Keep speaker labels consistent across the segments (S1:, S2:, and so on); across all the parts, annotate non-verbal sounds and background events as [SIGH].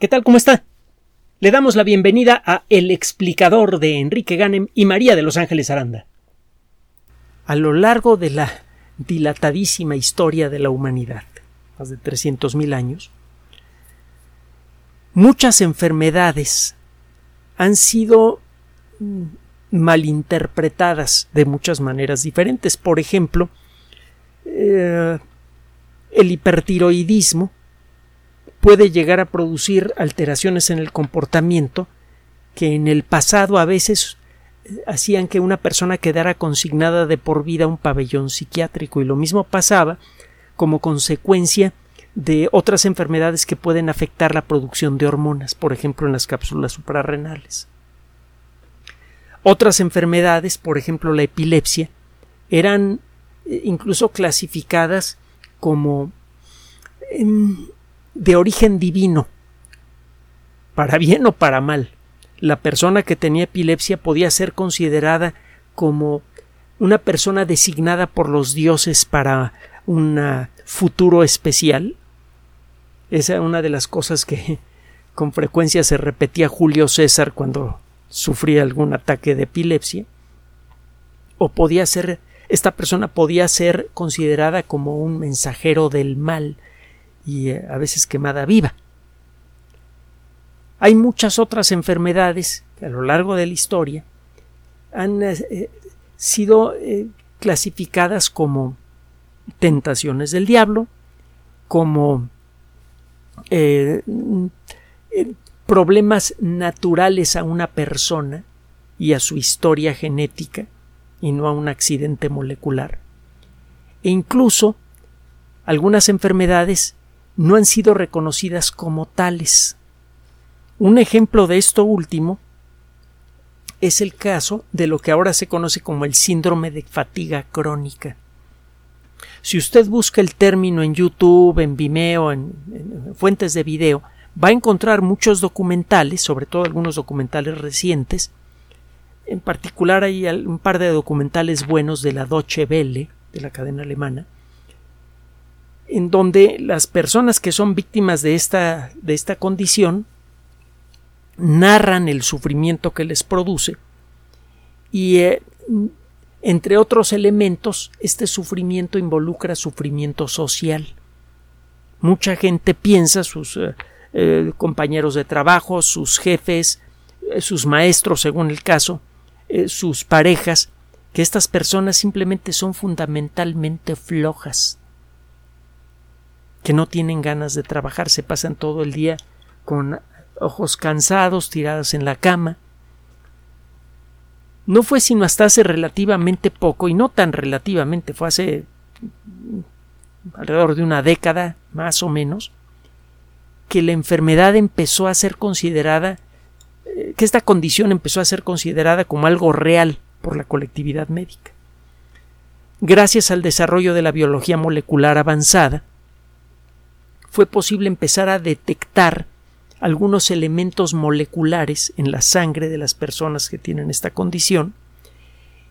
S1: ¿Qué tal? ¿Cómo está? Le damos la bienvenida a El explicador de Enrique Ganem y María de Los Ángeles Aranda. A lo largo de la dilatadísima historia de la humanidad, más de 300.000 años, muchas enfermedades han sido malinterpretadas de muchas maneras diferentes. Por ejemplo, eh, el hipertiroidismo puede llegar a producir alteraciones en el comportamiento que en el pasado a veces eh, hacían que una persona quedara consignada de por vida a un pabellón psiquiátrico y lo mismo pasaba como consecuencia de otras enfermedades que pueden afectar la producción de hormonas, por ejemplo en las cápsulas suprarrenales. Otras enfermedades, por ejemplo la epilepsia, eran eh, incluso clasificadas como em, de origen divino, para bien o para mal. La persona que tenía epilepsia podía ser considerada como una persona designada por los dioses para un futuro especial. Esa es una de las cosas que [LAUGHS] con frecuencia se repetía Julio César cuando sufría algún ataque de epilepsia. O podía ser, esta persona podía ser considerada como un mensajero del mal, y eh, a veces quemada viva. Hay muchas otras enfermedades que a lo largo de la historia han eh, eh, sido clasificadas como tentaciones del diablo, como problemas naturales a una persona y a su historia genética y no a un accidente molecular. E incluso algunas enfermedades no han sido reconocidas como tales. Un ejemplo de esto último es el caso de lo que ahora se conoce como el síndrome de fatiga crónica. Si usted busca el término en YouTube, en Vimeo, en, en, fuentes de video, va a encontrar muchos documentales, sobre todo algunos documentales recientes. En particular hay un par de documentales buenos de la Deutsche Welle, de la cadena alemana, en donde las personas que son víctimas de esta, de esta condición narran el sufrimiento que les produce y eh, entre otros elementos este sufrimiento involucra sufrimiento social. Mucha gente piensa, sus eh, eh, compañeros de trabajo, sus jefes, sus maestros según el caso, sus parejas, que estas personas simplemente son fundamentalmente flojas, que no tienen ganas de trabajar, se pasan todo el día con ojos cansados, tiradas en la cama. No fue sino hasta hace relativamente poco, y no tan relativamente, fue hace alrededor de una década, más o menos, que la enfermedad empezó a ser considerada, eh, que esta condición empezó a ser considerada como algo real por la colectividad médica. Gracias al desarrollo de la biología molecular avanzada, fue posible empezar a detectar algunos elementos moleculares en la sangre de las personas que tienen esta condición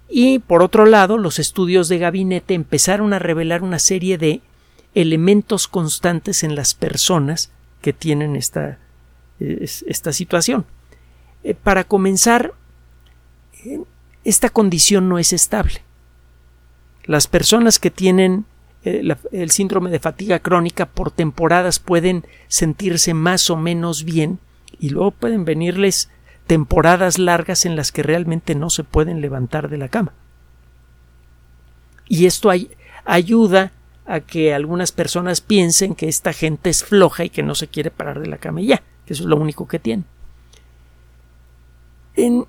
S1: y por otro lado los estudios de gabinete empezaron a revelar una serie de elementos constantes en las personas que tienen esta, esta situación. Eh, para comenzar, eh, esta condición no es estable. Las personas que tienen eh, el síndrome de fatiga crónica por temporadas pueden sentirse más o menos bien y luego pueden venirles temporadas largas en las que realmente no se pueden levantar de la cama. Y esto ayuda a que algunas personas piensen que esta gente es floja y que no se quiere parar de la cama y ya, que eso es lo único que tiene. En,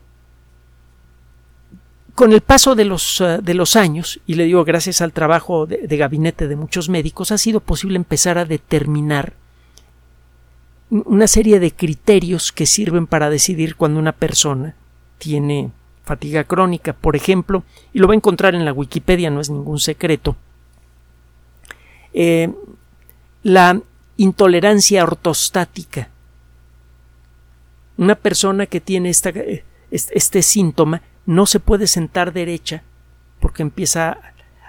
S1: con el paso de los, eh, de los, años, y le digo gracias al trabajo de, gabinete de muchos médicos, ha sido posible empezar a determinar una serie de criterios que sirven para decidir cuando una persona tiene fatiga crónica, por ejemplo, y lo va a encontrar en la Wikipedia, no es ningún secreto. Eh, la intolerancia ortostática. Una persona que tiene esta, eh, este síntoma no se puede sentar derecha porque empieza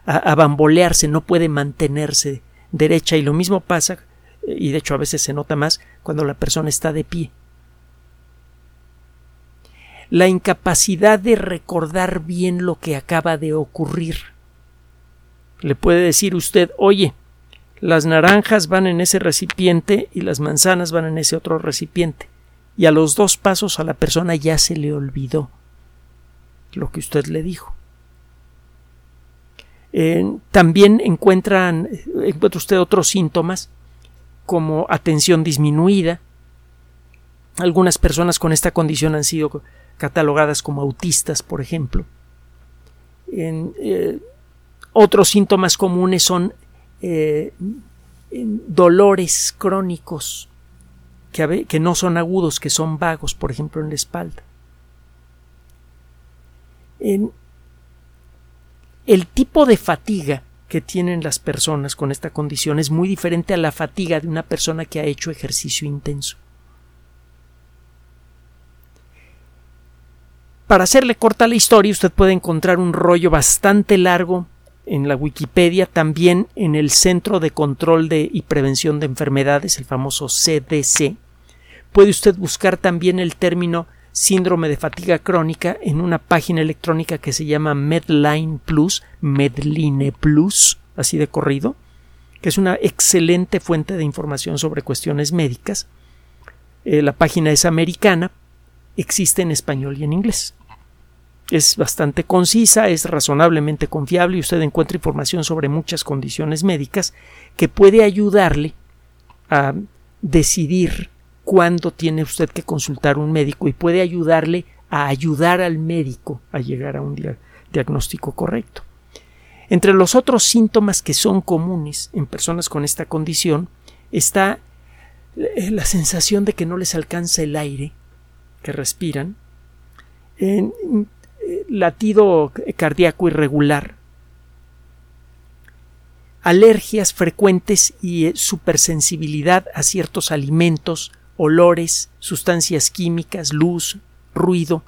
S1: a, bambolearse, no puede mantenerse derecha y lo mismo pasa, y de hecho a veces se nota más, cuando la persona está de pie. La incapacidad de recordar bien lo que acaba de ocurrir. Le puede decir usted, oye, las naranjas van en ese recipiente y las manzanas van en ese otro recipiente. Y a los dos pasos a la persona ya se le olvidó lo que usted le dijo. también encuentran, encuentra usted otros síntomas como atención disminuida. Algunas personas con esta condición han sido catalogadas como autistas, por ejemplo. Eh, otros síntomas comunes son eh, dolores crónicos que no son agudos, que son vagos, por ejemplo, en la espalda. El tipo de fatiga que tienen las personas con esta condición es muy diferente a la fatiga de una persona que ha hecho ejercicio intenso. Para hacerle corta la historia, usted puede encontrar un rollo bastante largo en la Wikipedia, también en el Centro de Control de y Prevención de Enfermedades, el famoso CDC. Puede usted buscar también el término síndrome de fatiga crónica en una página electrónica que se llama Medline Plus, Medline Plus, así de corrido, que es una excelente fuente de información sobre cuestiones médicas. Eh, la página es americana, existe en español y en inglés. Es bastante concisa, es razonablemente confiable y usted encuentra información sobre muchas condiciones médicas que puede ayudarle a decidir cuándo tiene usted que consultar un médico y puede ayudarle a ayudar al médico a llegar a un diagnóstico correcto. Entre los otros síntomas que son comunes en personas con esta condición está eh, la sensación de que no les alcanza el aire que respiran, en, eh, latido cardíaco irregular, alergias frecuentes y eh, supersensibilidad a ciertos alimentos olores, sustancias químicas, luz, ruido,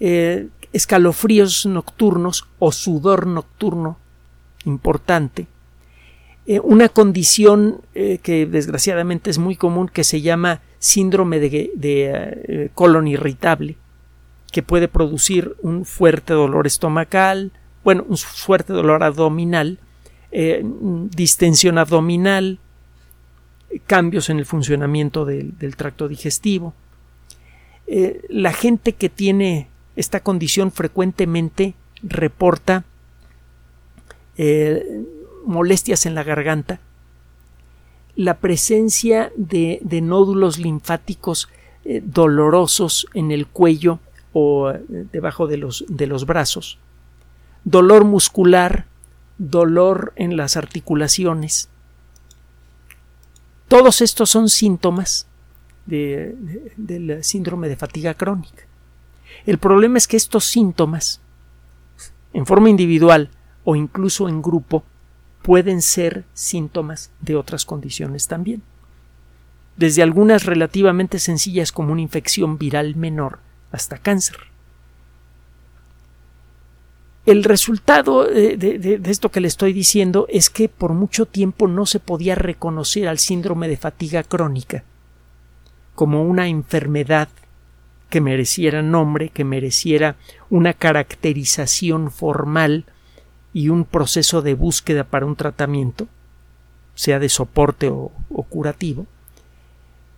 S1: eh, escalofríos nocturnos o sudor nocturno importante, eh, una condición eh, que desgraciadamente es muy común que se llama síndrome de, colon irritable, que puede producir un fuerte dolor estomacal, bueno, un fuerte dolor abdominal, distensión abdominal, cambios en el funcionamiento del, tracto digestivo. Eh, la gente que tiene esta condición frecuentemente reporta eh, molestias en la garganta, la presencia de, nódulos linfáticos eh, dolorosos en el cuello o debajo de los, de los brazos, dolor muscular, dolor en las articulaciones, todos estos son síntomas del síndrome de fatiga crónica. El problema es que estos síntomas, en forma individual o incluso en grupo, pueden ser síntomas de otras condiciones también. Desde algunas relativamente sencillas como una infección viral menor hasta cáncer. El resultado de, esto que le estoy diciendo es que por mucho tiempo no se podía reconocer al síndrome de fatiga crónica como una enfermedad que mereciera nombre, que mereciera una caracterización formal y un proceso de búsqueda para un tratamiento, sea de soporte o, curativo.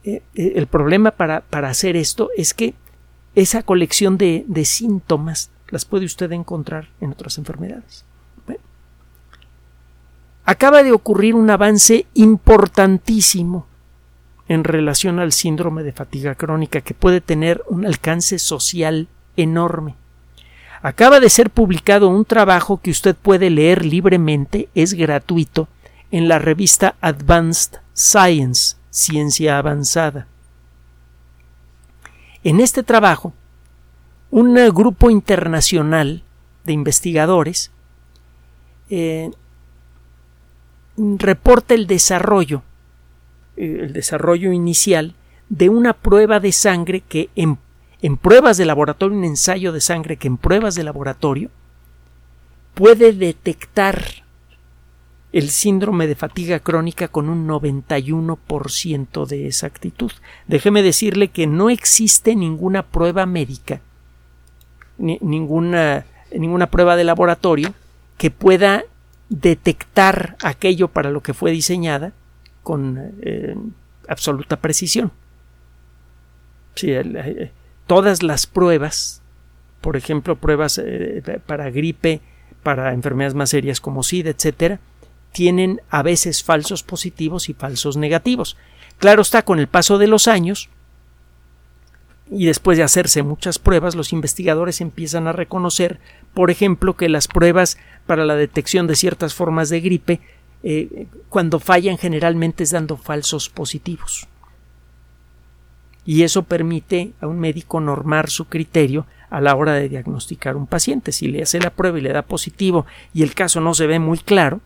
S1: Eh, eh, el problema para, hacer esto es que esa colección de síntomas las puede usted encontrar en otras enfermedades. Acaba de ocurrir un avance importantísimo en relación al síndrome de fatiga crónica que puede tener un alcance social enorme. Acaba de ser publicado un trabajo que usted puede leer libremente, es gratuito, en la revista Advanced Science, Ciencia Avanzada. En este trabajo un grupo internacional de investigadores eh, reporta el desarrollo, eh, el desarrollo inicial de una prueba de sangre que en, en pruebas de laboratorio, un ensayo de sangre que en pruebas de laboratorio puede detectar el síndrome de fatiga crónica con un 91% de exactitud. Déjeme decirle que no existe ninguna prueba médica, ninguna, ninguna prueba de laboratorio que pueda detectar aquello para lo que fue diseñada con eh, absoluta precisión. Eh, todas las pruebas, por ejemplo, pruebas eh, para gripe, para enfermedades más serias como SIDA, etcétera, tienen a veces falsos positivos y falsos negativos. Claro está, con el paso de los años y después de hacerse muchas pruebas, los investigadores empiezan a reconocer, por ejemplo, que las pruebas para la detección de ciertas formas de gripe, eh, cuando fallan generalmente es dando falsos positivos y eso permite a un médico normar su criterio a la hora de diagnosticar un paciente. Si le hace la prueba y le da positivo y el caso no se ve muy claro,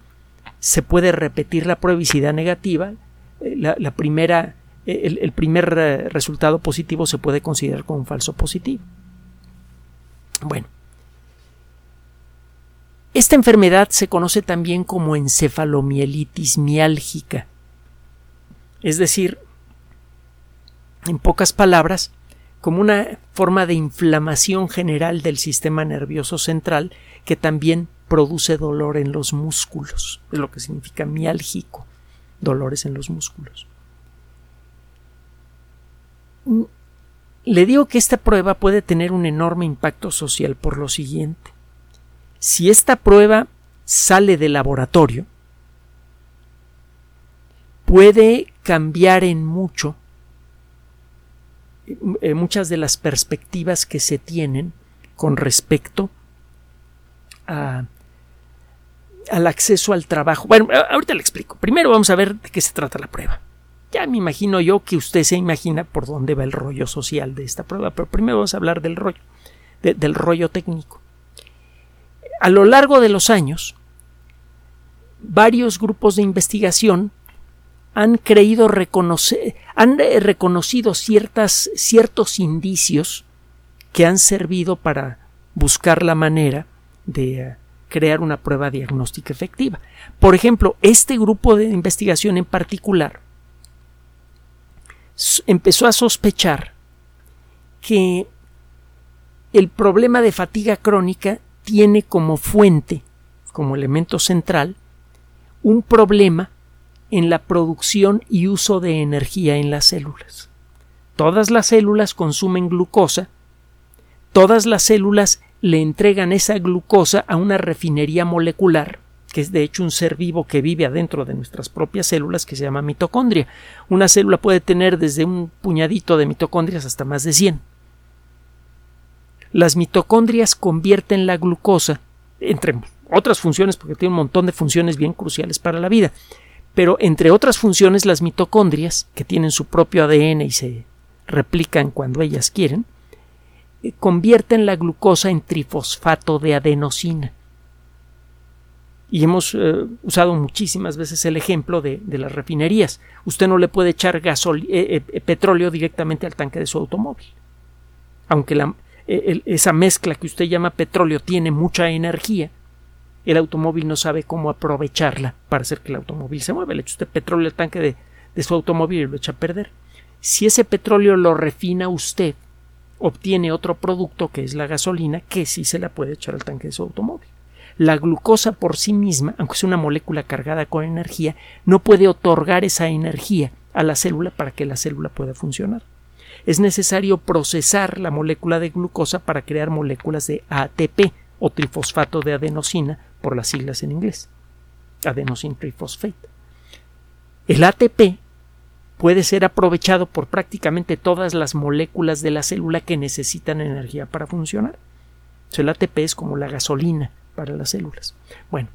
S1: se puede repetir la prueba y si da negativa, eh, la, primera, el, primer eh, resultado positivo se puede considerar como un falso positivo. Bueno, esta enfermedad se conoce también como encefalomielitis miálgica, es decir, en pocas palabras, como una forma de inflamación general del sistema nervioso central que también produce dolor en los músculos, es lo que significa miálgico, dolores en los músculos. Le digo que esta prueba puede tener un enorme impacto social por lo siguiente. Si esta prueba sale del laboratorio, puede cambiar en mucho eh, muchas de las perspectivas que se tienen con respecto al acceso al trabajo. Bueno, ahorita le explico. Primero vamos a ver de qué se trata la prueba. Ya me imagino yo que usted se imagina por dónde va el rollo social de esta prueba, pero primero vamos a hablar del rollo, del rollo técnico. A lo largo de los años, varios grupos de investigación han creído reconocer, han eh, reconocido ciertas, ciertos indicios que han servido para buscar la manera de eh, crear una prueba diagnóstica efectiva. Por ejemplo, este grupo de investigación en particular empezó a sospechar que el problema de fatiga crónica tiene como fuente, como elemento central, un problema en la producción y uso de energía en las células. Todas las células consumen glucosa, todas las células le entregan esa glucosa a una refinería molecular, que es de hecho un ser vivo que vive adentro de nuestras propias células, que se llama mitocondria. Una célula puede tener desde un puñadito de mitocondrias hasta más de 100. Las mitocondrias convierten la glucosa, entre otras funciones, porque tiene un montón de funciones bien cruciales para la vida, pero entre otras funciones las mitocondrias, que tienen su propio ADN y se replican cuando ellas quieren, eh, convierten la glucosa en trifosfato de adenosina. Y hemos eh, usado muchísimas veces el ejemplo de, las refinerías. Usted no le puede echar eh, petróleo directamente al tanque de su automóvil. Aunque esa mezcla que usted llama petróleo tiene mucha energía, el automóvil no sabe cómo aprovecharla para hacer que el automóvil se mueva. Le echa usted petróleo al tanque de, de su automóvil y lo echa a perder. Si ese petróleo lo refina usted, obtiene otro producto que es la gasolina que sí se la puede echar al tanque de su automóvil. La glucosa por sí misma, aunque es una molécula cargada con energía, no puede otorgar esa energía a la célula para que la célula pueda funcionar. Es necesario procesar la molécula de glucosa para crear moléculas de ATP o trifosfato de adenosina por las siglas en inglés, adenosine triphosphate. El ATP puede ser aprovechado por prácticamente todas las moléculas de la célula que necesitan energía para funcionar. el ATP es como la gasolina para las células. Bueno,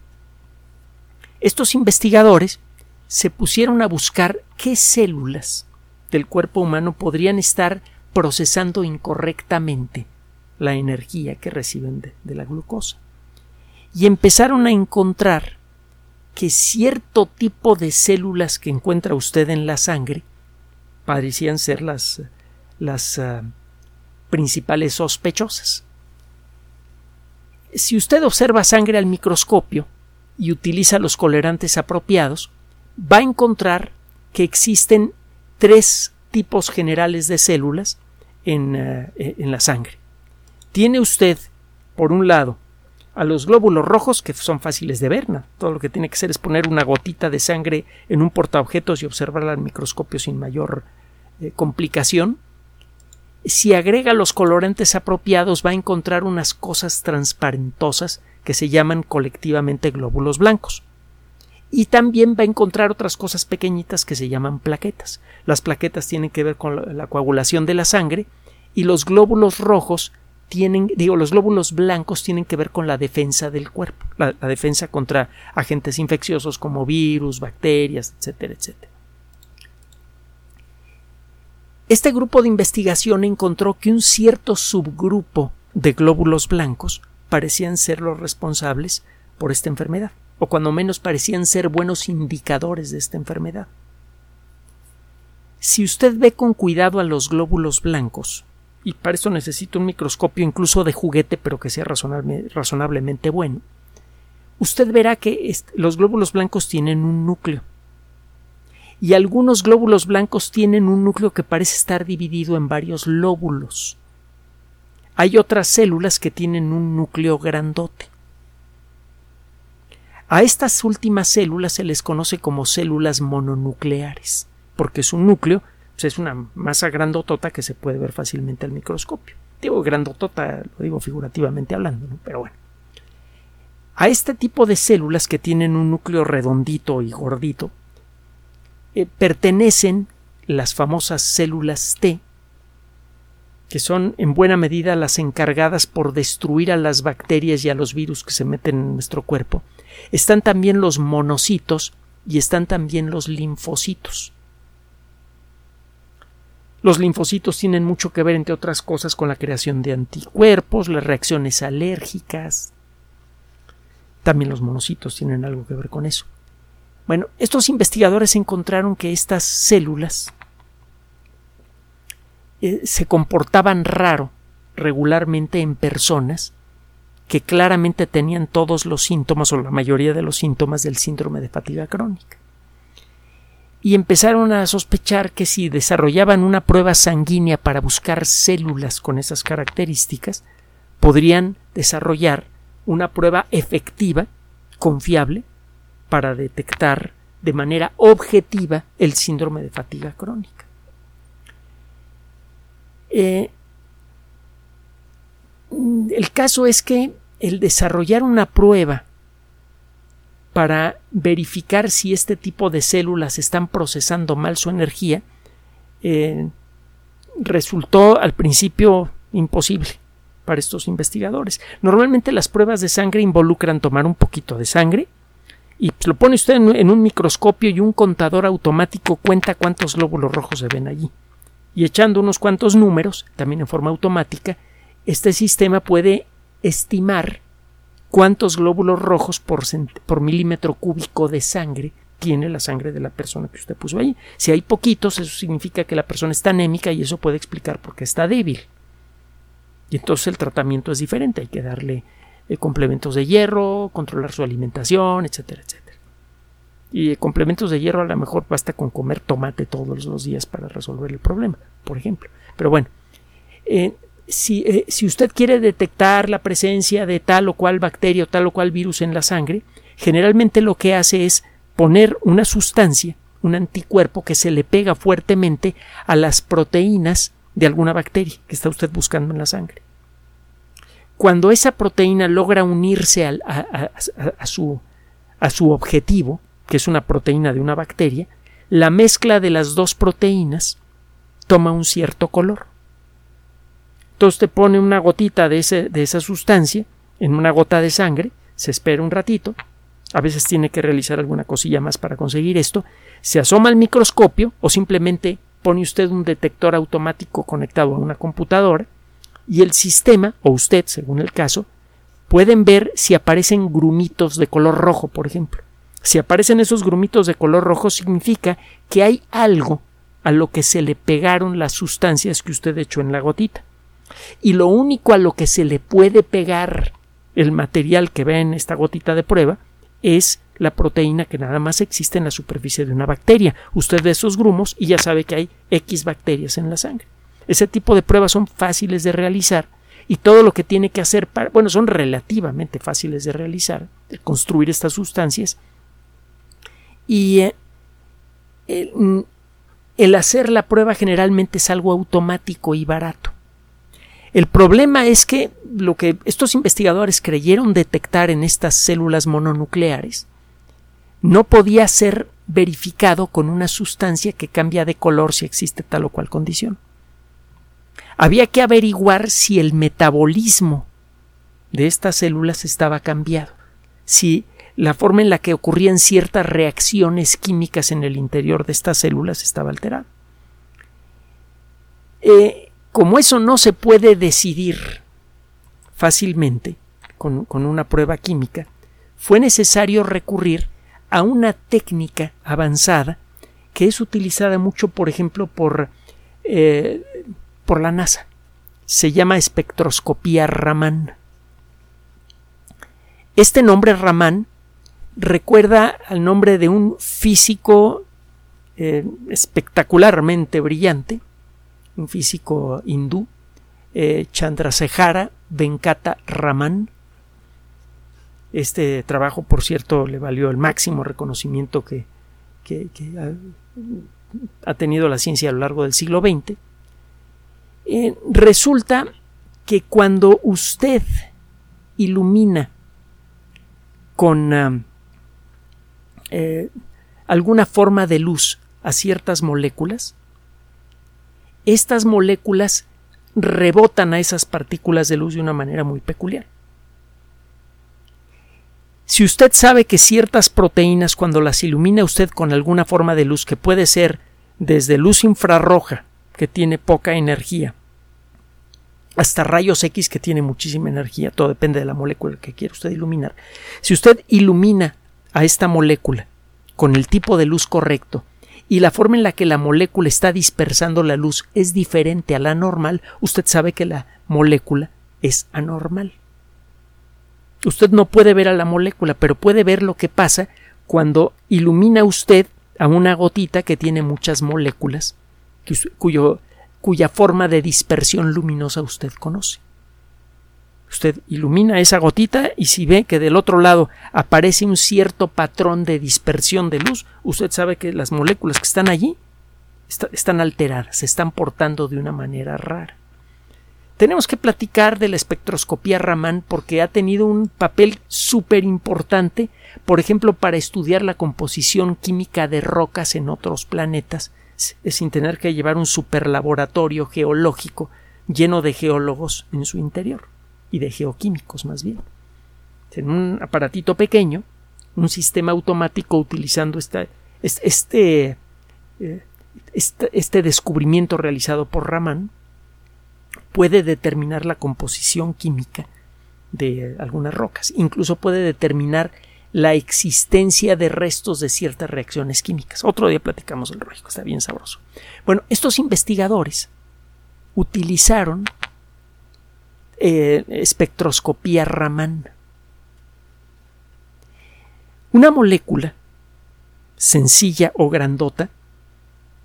S1: estos investigadores se pusieron a buscar qué células del cuerpo humano podrían estar procesando incorrectamente la energía que reciben de la glucosa y empezaron a encontrar que cierto tipo de células que encuentra usted en la sangre parecían ser las, las ah, principales sospechosas. Si usted observa sangre al microscopio, y utiliza los colorantes apropiados, va a encontrar que existen tres tipos generales de células en, eh, en la sangre. Tiene usted, por un lado, a los glóbulos rojos, que son fáciles de ver. Todo lo que tiene que hacer es poner una gotita de sangre en un portaobjetos y observarla al microscopio sin mayor eh, complicación. Si agrega los colorantes apropiados, va a encontrar unas cosas transparentosas que se llaman colectivamente glóbulos blancos. Y también va a encontrar otras cosas pequeñitas que se llaman plaquetas. Las plaquetas tienen que ver con la coagulación de la sangre y los glóbulos rojos tienen, digo, los glóbulos blancos tienen que ver con la defensa del cuerpo, la, defensa contra agentes infecciosos como virus, bacterias, etcétera, etcétera. Este grupo de investigación encontró que un cierto subgrupo de glóbulos blancos parecían ser los responsables por esta enfermedad, o cuando menos parecían ser buenos indicadores de esta enfermedad. Si usted ve con cuidado a los glóbulos blancos, y para eso necesito un microscopio incluso de juguete, pero que sea razonablemente bueno, usted verá que los glóbulos blancos tienen un núcleo. Y algunos glóbulos blancos tienen un núcleo que parece estar dividido en varios lóbulos. Hay otras células que tienen un núcleo grandote. A estas últimas células se les conoce como células mononucleares, porque su núcleo pues, es una masa grandotota que se puede ver fácilmente al microscopio. Digo grandotota, lo digo figurativamente hablando, pero bueno. A este tipo de células que tienen un núcleo redondito y gordito, eh, pertenecen las famosas células T, que son en buena medida las encargadas por destruir a las bacterias y a los virus que se meten en nuestro cuerpo. Están también los monocitos y están también los linfocitos. Los linfocitos tienen mucho que ver, entre otras cosas, con la creación de anticuerpos, las reacciones alérgicas. También los monocitos tienen algo que ver con eso. Bueno, estos investigadores encontraron que estas células eh, se comportaban raro regularmente en personas que claramente tenían todos los síntomas o la mayoría de los síntomas del síndrome de fatiga crónica. Y empezaron a sospechar que si desarrollaban una prueba sanguínea para buscar células con esas características, podrían desarrollar una prueba efectiva, confiable, para detectar de manera objetiva el síndrome de fatiga crónica. Eh, el caso es que el desarrollar una prueba para verificar si este tipo de células están procesando mal su energía, eh, resultó al principio imposible para estos investigadores. Normalmente las pruebas de sangre involucran tomar un poquito de sangre y lo pone usted en, un microscopio y un contador automático cuenta cuántos glóbulos rojos se ven allí. Y echando unos cuantos números, también en forma automática, este sistema puede estimar cuántos glóbulos rojos por, por milímetro cúbico de sangre tiene la sangre de la persona que usted puso ahí. Si hay poquitos, eso significa que la persona está anémica y eso puede explicar por qué está débil. Y entonces el tratamiento es diferente, hay que darle eh, complementos de hierro, controlar su alimentación, etcétera, etcétera. Y complementos de hierro a lo mejor basta con comer tomate todos los días para resolver el problema, por ejemplo. Pero bueno, eh, eh, si, usted quiere detectar la presencia de tal o cual bacteria o tal o cual virus en la sangre, generalmente lo que hace es poner una sustancia, un anticuerpo que se le pega fuertemente a las proteínas de alguna bacteria que está usted buscando en la sangre. Cuando esa proteína logra unirse a, su, a su objetivo, que es una proteína de una bacteria, la mezcla de las dos proteínas toma un cierto color. Entonces te pone una gotita de, ese, de esa sustancia en una gota de sangre, se espera un ratito, a veces tiene que realizar alguna cosilla más para conseguir esto, se asoma al microscopio o simplemente pone usted un detector automático conectado a una computadora y el sistema, o usted, según el caso, pueden ver si aparecen grumitos de color rojo, por ejemplo. Si aparecen esos grumitos de color rojo significa que hay algo a lo que se le pegaron las sustancias que usted echó en la gotita y lo único a lo que se le puede pegar el material que ve en esta gotita de prueba es la proteína que nada más existe en la superficie de una bacteria. Usted ve esos grumos y ya sabe que hay X bacterias en la sangre. Ese tipo de pruebas son fáciles de realizar y todo lo que tiene que hacer para, bueno, son relativamente fáciles de realizar, de construir estas sustancias y eh, el, el hacer la prueba generalmente es algo automático y barato. El problema es que lo que estos investigadores creyeron detectar en estas células mononucleares no podía ser verificado con una sustancia que cambia de color si existe tal o cual condición. Había que averiguar si el metabolismo de estas células estaba cambiado, si la forma en la que ocurrían ciertas reacciones químicas en el interior de estas células estaba alterada. Eh, como eso no se puede decidir fácilmente con, con una prueba química, fue necesario recurrir a una técnica avanzada que es utilizada mucho, por ejemplo, por, eh, por la NASA. Se llama espectroscopía Raman. Este nombre Raman recuerda al nombre de un físico eh, espectacularmente brillante, un físico hindú, eh, Venkata Raman, este trabajo, por cierto, le valió el máximo reconocimiento que, ha, tenido la ciencia a lo largo del siglo XX. Eh, resulta que cuando usted ilumina con ah, eh, alguna forma de luz a ciertas moléculas, estas moléculas rebotan a esas partículas de luz de una manera muy peculiar. Si usted sabe que ciertas proteínas cuando las ilumina usted con alguna forma de luz que puede ser desde luz infrarroja, que tiene poca energía, hasta rayos X que tiene muchísima energía, todo depende de la molécula que quiere usted iluminar. Si usted ilumina a esta molécula con el tipo de luz correcto y la forma en la que la molécula está dispersando la luz es diferente a la normal, usted sabe que la molécula es anormal. Usted no puede ver a la molécula, pero puede ver lo que pasa cuando ilumina usted a una gotita que tiene muchas moléculas cuya forma de dispersión luminosa usted conoce. Usted ilumina esa gotita y si ve que del otro lado aparece un cierto patrón de dispersión de luz, usted sabe que las moléculas que están allí están alteradas, se están portando de una manera rara. Tenemos que platicar de la espectroscopía Raman porque ha tenido un papel súper importante, por ejemplo, para estudiar la composición química de rocas en otros planetas, sin tener que llevar un superlaboratorio geológico lleno de geólogos en su interior y de geoquímicos más bien. En un aparatito pequeño, un sistema automático utilizando este, este, este descubrimiento realizado por Raman, puede determinar la composición química de algunas rocas. Incluso puede determinar la existencia de restos de ciertas reacciones químicas. Otro día platicamos del lógico, está bien sabroso. Bueno, estos investigadores utilizaron eh, espectroscopía Raman. Una molécula sencilla o grandota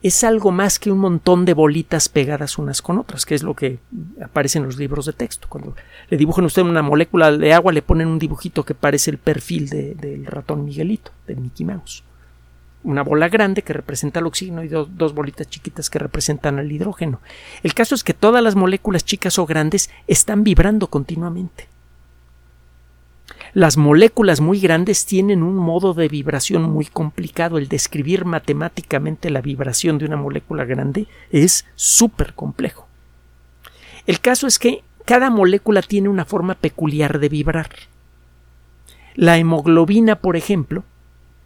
S1: es algo más que un montón de bolitas pegadas unas con otras, que es lo que aparece en los libros de texto. Cuando le dibujan a usted una molécula de agua, le ponen un dibujito que parece el perfil del ratón Miguelito, de Mickey Mouse. Una bola grande que representa el oxígeno y dos bolitas chiquitas que representan el hidrógeno. El caso es que todas las moléculas chicas o grandes están vibrando continuamente. Las moléculas muy grandes tienen un modo de vibración muy complicado. El describir matemáticamente la vibración de una molécula grande es súper complejo. El caso es que cada molécula tiene una forma peculiar de vibrar. La hemoglobina, por ejemplo,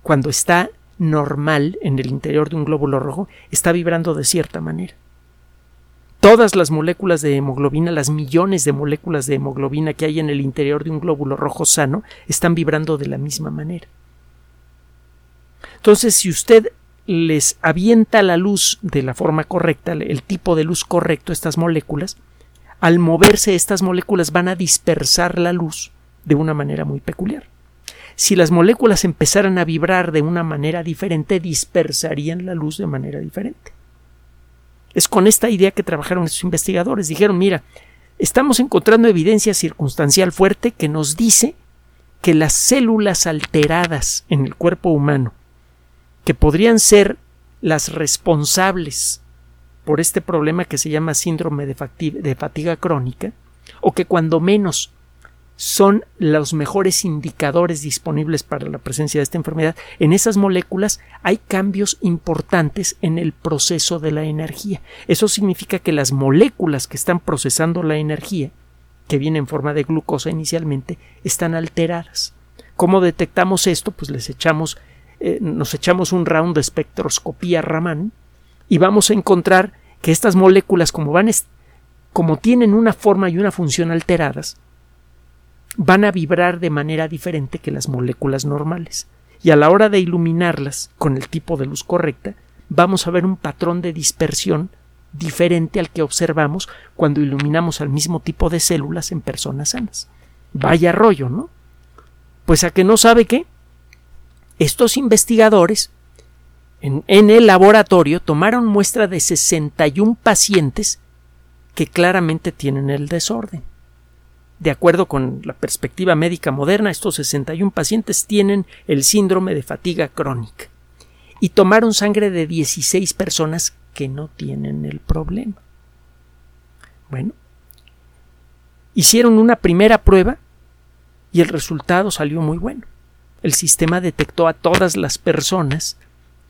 S1: cuando está normal en el interior de un glóbulo rojo, está vibrando de cierta manera. Todas las moléculas de hemoglobina, las millones de moléculas de hemoglobina que hay en el interior de un glóbulo rojo sano, están vibrando de la misma manera. Entonces, si usted les avienta la luz de la forma correcta, el tipo de luz correcto estas moléculas, al moverse estas moléculas van a dispersar la luz de una manera muy peculiar. si las moléculas empezaran a vibrar de una manera diferente, dispersarían la luz de manera diferente. Es con esta idea que trabajaron estos investigadores. Dijeron, mira, estamos encontrando evidencia circunstancial fuerte que nos dice que las células alteradas en el cuerpo humano, que podrían ser las responsables por este problema que se llama síndrome de, fatiga crónica, o que cuando menos son los mejores indicadores disponibles para la presencia de esta enfermedad, en esas moléculas hay cambios importantes en el proceso de la energía. Eso significa que las moléculas que están procesando la energía, que viene en forma de glucosa inicialmente, están alteradas. ¿Cómo detectamos esto? Pues les echamos, eh, nos echamos un round de espectroscopía Raman y vamos a encontrar que estas moléculas, como van, como tienen una forma y una función alteradas, van a vibrar de manera diferente que las moléculas normales. Y a la hora de iluminarlas con el tipo de luz correcta, vamos a ver un patrón de dispersión diferente al que observamos cuando iluminamos al mismo tipo de células en personas sanas. Vaya rollo, ¿no? Pues a que no sabe qué. Estos investigadores en, en, el laboratorio tomaron muestra de 61 pacientes que claramente tienen el desorden. De acuerdo con la perspectiva médica moderna, estos 61 pacientes tienen el síndrome de fatiga crónica y tomaron sangre de 16 personas que no tienen el problema. Bueno, hicieron una primera prueba y el resultado salió muy bueno. El sistema detectó a todas las personas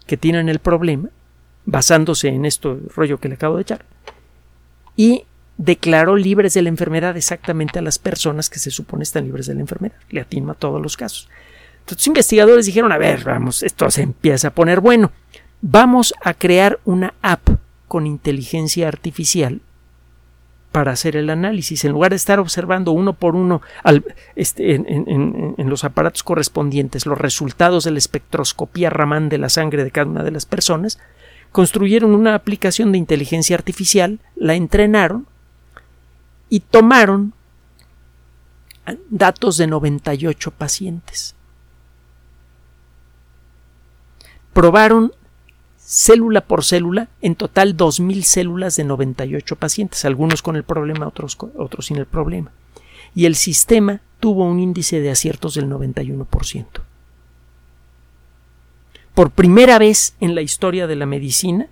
S1: que tienen el problema, basándose en esto rollo que le acabo de echar, y declaró libres de la enfermedad exactamente a las personas que se supone están libres de la enfermedad. Le atinó a todos los casos. Entonces, investigadores dijeron, a ver, vamos, esto se empieza a poner bueno. Vamos a crear una app con inteligencia artificial para hacer el análisis. En lugar de estar observando uno por uno este, en, en, los aparatos correspondientes los resultados de la espectroscopía Raman de la sangre de cada una de las personas, construyeron una aplicación de inteligencia artificial, la entrenaron y tomaron datos de 98 pacientes. Probaron célula por célula, en total 2.000 células de 98 pacientes, algunos con el problema, otros, otros sin el problema. Y el sistema tuvo un índice de aciertos del 91%. Por primera vez en la historia de la medicina,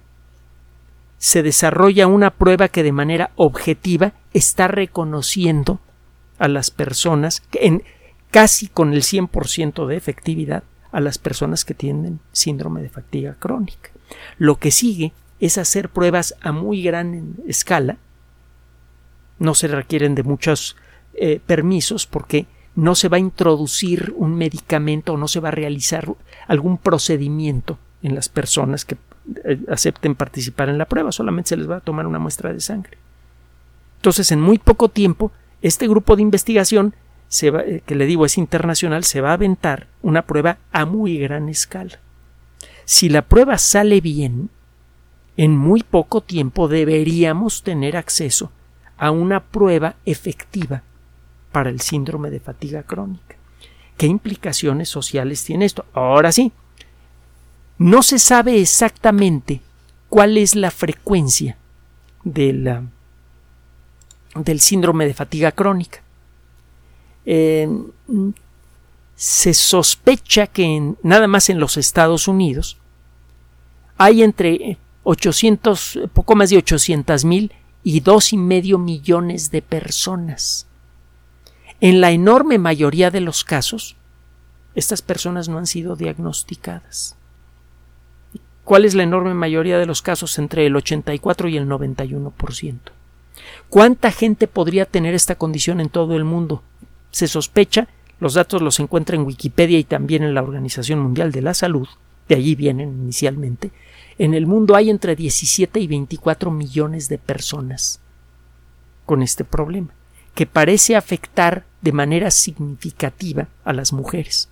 S1: se desarrolla una prueba que de manera objetiva está reconociendo a las personas, en, casi con el 100% de efectividad, a las personas que tienen síndrome de fatiga crónica. Lo que sigue es hacer pruebas a muy gran escala. No se requieren de muchos eh, permisos porque no se va a introducir un medicamento o no se va a realizar algún procedimiento en las personas que acepten participar en la prueba, solamente se les va a tomar una muestra de sangre. Entonces, en muy poco tiempo, este grupo de investigación, eh, que le digo es internacional, se va a aventar una prueba a muy gran escala. Si la prueba sale bien, en muy poco tiempo deberíamos tener acceso a una prueba efectiva para el síndrome de fatiga crónica. ¿Qué implicaciones sociales tiene esto? Ahora sí, no se sabe exactamente cuál es la frecuencia del síndrome de fatiga crónica. se sospecha que nada más en los Estados Unidos hay entre 800, poco más de 800 mil y dos y medio millones de personas. En la enorme mayoría de los casos, estas personas no han sido diagnosticadas. ¿Cuál es la enorme mayoría de los casos entre el 84 y el 91%? ¿Cuánta gente podría tener esta condición en todo el mundo? Se sospecha, los datos los encuentra en Wikipedia y también en la Organización Mundial de la Salud, de allí vienen inicialmente. En el mundo hay entre 17 y 24 millones de personas con este problema, que parece afectar de manera significativa a las mujeres.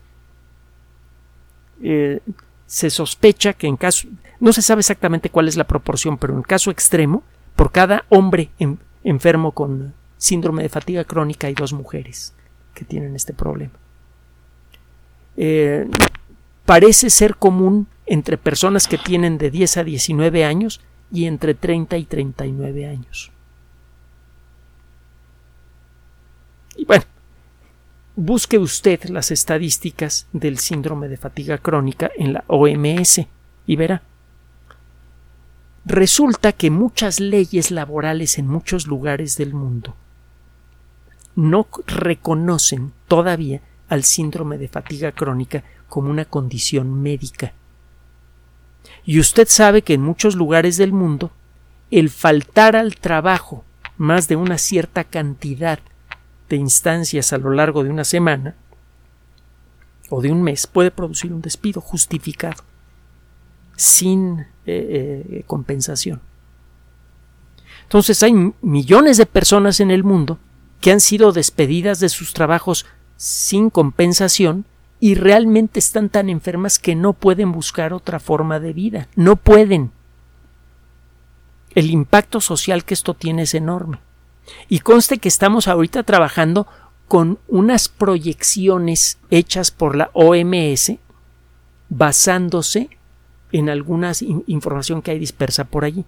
S1: Eh, se sospecha que en caso, no se sabe exactamente cuál es la proporción, pero en caso extremo, por cada hombre enfermo con síndrome de fatiga crónica hay dos mujeres que tienen este problema. eh, parece ser común entre personas que tienen de 10 a 19 años y entre 30 y 39 años. Y bueno, busque usted las estadísticas del síndrome de fatiga crónica en la OMS y verá. Resulta que muchas leyes laborales en muchos lugares del mundo no reconocen todavía al síndrome de fatiga crónica como una condición médica. Y usted sabe que en muchos lugares del mundo el faltar al trabajo más de una cierta cantidad de instancias a lo largo de una semana o de un mes puede producir un despido justificado sin eh, eh, compensación. Entonces hay millones de personas en el mundo que han sido despedidas de sus trabajos sin compensación y realmente están tan enfermas que no pueden buscar otra forma de vida. No pueden. El impacto social que esto tiene es enorme. Y conste que estamos ahorita trabajando con unas proyecciones hechas por la OMS basándose en alguna información que hay dispersa por allí.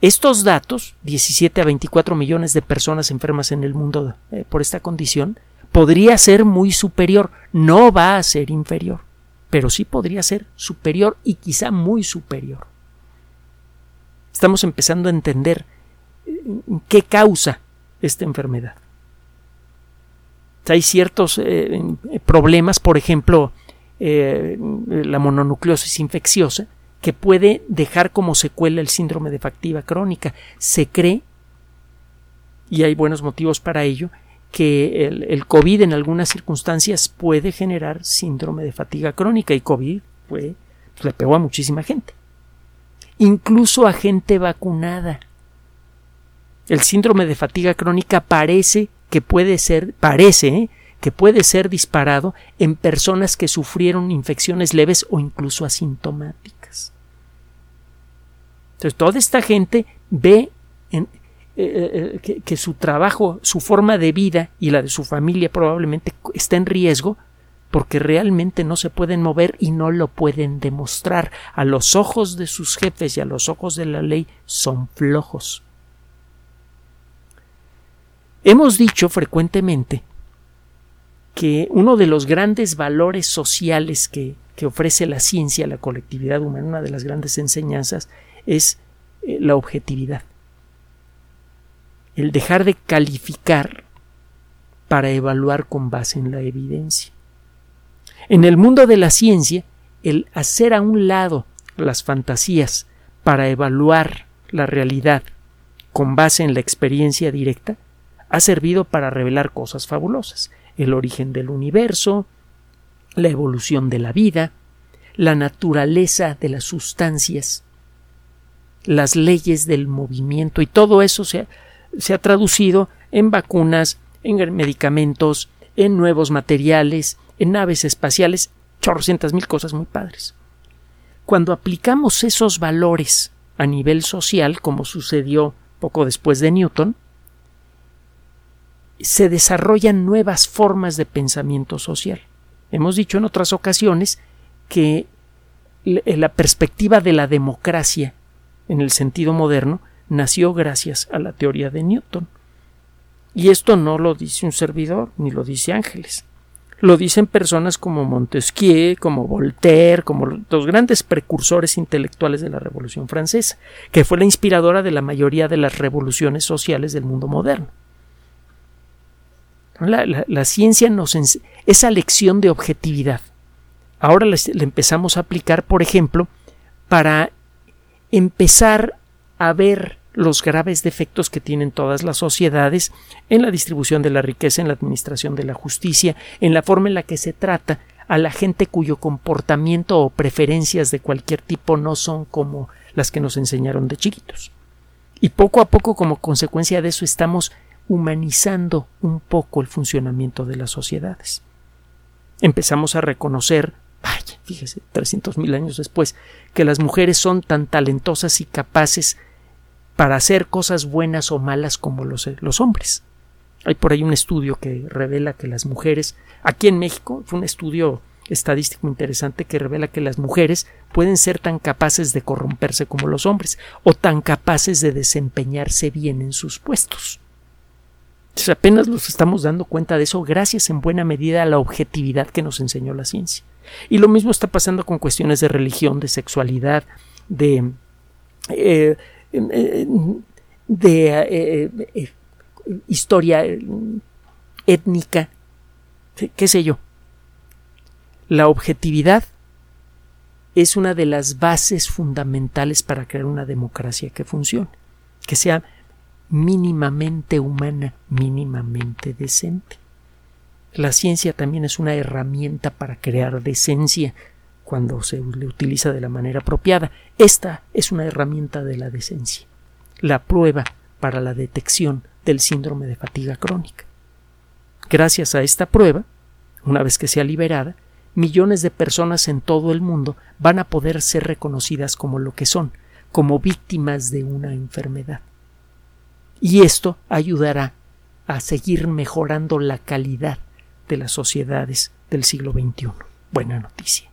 S1: Estos datos, 17 a 24 millones de personas enfermas en el mundo eh, por esta condición, podría ser muy superior, no va a ser inferior, pero sí podría ser superior y quizá muy superior. Estamos empezando a entender qué causa esta enfermedad. Hay ciertos eh, problemas, por ejemplo, eh, la mononucleosis infecciosa, que puede dejar como secuela el síndrome de fatiga crónica. Se cree, y hay buenos motivos para ello, que el, COVID en algunas circunstancias puede generar síndrome de fatiga crónica y COVID fue, le pegó a muchísima gente. Incluso a gente vacunada. El síndrome de fatiga crónica parece que puede ser, parece ¿eh? que puede ser disparado en personas que sufrieron infecciones leves o incluso asintomáticas. Entonces, toda esta gente ve eh, eh, que, su trabajo, su forma de vida y la de su familia probablemente está en riesgo porque realmente no se pueden mover y no lo pueden demostrar. A los ojos de sus jefes y a los ojos de la ley son flojos. Hemos dicho frecuentemente que uno de los grandes valores sociales que, ofrece la ciencia a la colectividad humana, una de las grandes enseñanzas, es eh, la objetividad el dejar de calificar para evaluar con base en la evidencia. En el mundo de la ciencia, el hacer a un lado las fantasías para evaluar la realidad con base en la experiencia directa ha servido para revelar cosas fabulosas el origen del universo, la evolución de la vida, la naturaleza de las sustancias, las leyes del movimiento y todo eso se se ha traducido en vacunas, en medicamentos, en nuevos materiales, en naves espaciales, chorrocientas mil cosas muy padres. Cuando aplicamos esos valores a nivel social, como sucedió poco después de Newton, se desarrollan nuevas formas de pensamiento social. Hemos dicho en otras ocasiones que la perspectiva de la democracia en el sentido moderno nació gracias a la teoría de Newton. Y esto no lo dice un servidor, ni lo dice Ángeles. Lo dicen personas como Montesquieu, como Voltaire, como los grandes precursores intelectuales de la Revolución Francesa, que fue la inspiradora de la mayoría de las revoluciones sociales del mundo moderno. La, ciencia nos esa lección de objetividad. Ahora la empezamos a aplicar, por ejemplo, para empezar a ver los graves defectos que tienen todas las sociedades en la distribución de la riqueza, en la administración de la justicia, en la forma en la que se trata a la gente cuyo comportamiento o preferencias de cualquier tipo no son como las que nos enseñaron de chiquitos. Y poco a poco, como consecuencia de eso, estamos humanizando un poco el funcionamiento de las sociedades. Empezamos a reconocer, vaya, fíjese, trescientos mil años después, que las mujeres son tan talentosas y capaces para hacer cosas buenas o malas como los, los hombres. Hay por ahí un estudio que revela que las mujeres, aquí en México, fue un estudio estadístico interesante que revela que las mujeres pueden ser tan capaces de corromperse como los hombres o tan capaces de desempeñarse bien en sus puestos. Apenas nos estamos dando cuenta de eso gracias en buena medida a la objetividad que nos enseñó la ciencia. Y lo mismo está pasando con cuestiones de religión, de sexualidad, de, eh, eh, de eh, historia étnica, qué sé yo. La objetividad es una de las bases fundamentales para crear una democracia que funcione, que sea mínimamente humana, mínimamente decente. La ciencia también es una herramienta para crear decencia cuando se le utiliza de la manera apropiada. Esta es una herramienta de la decencia, la prueba para la detección del síndrome de fatiga crónica. Gracias a esta prueba, una vez que sea liberada, millones de personas en todo el mundo van a poder ser reconocidas como lo que son, como víctimas de una enfermedad. Y esto ayudará a seguir mejorando la calidad de las sociedades del siglo XXI. Buena noticia.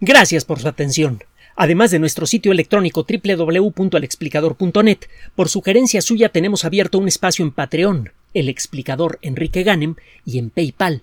S1: Gracias por su atención además de nuestro sitio electrónico www.alexplicador.net. Por sugerencia suya tenemos abierto un espacio en Patreon, el explicador Enrique Ganem, y en PayPal,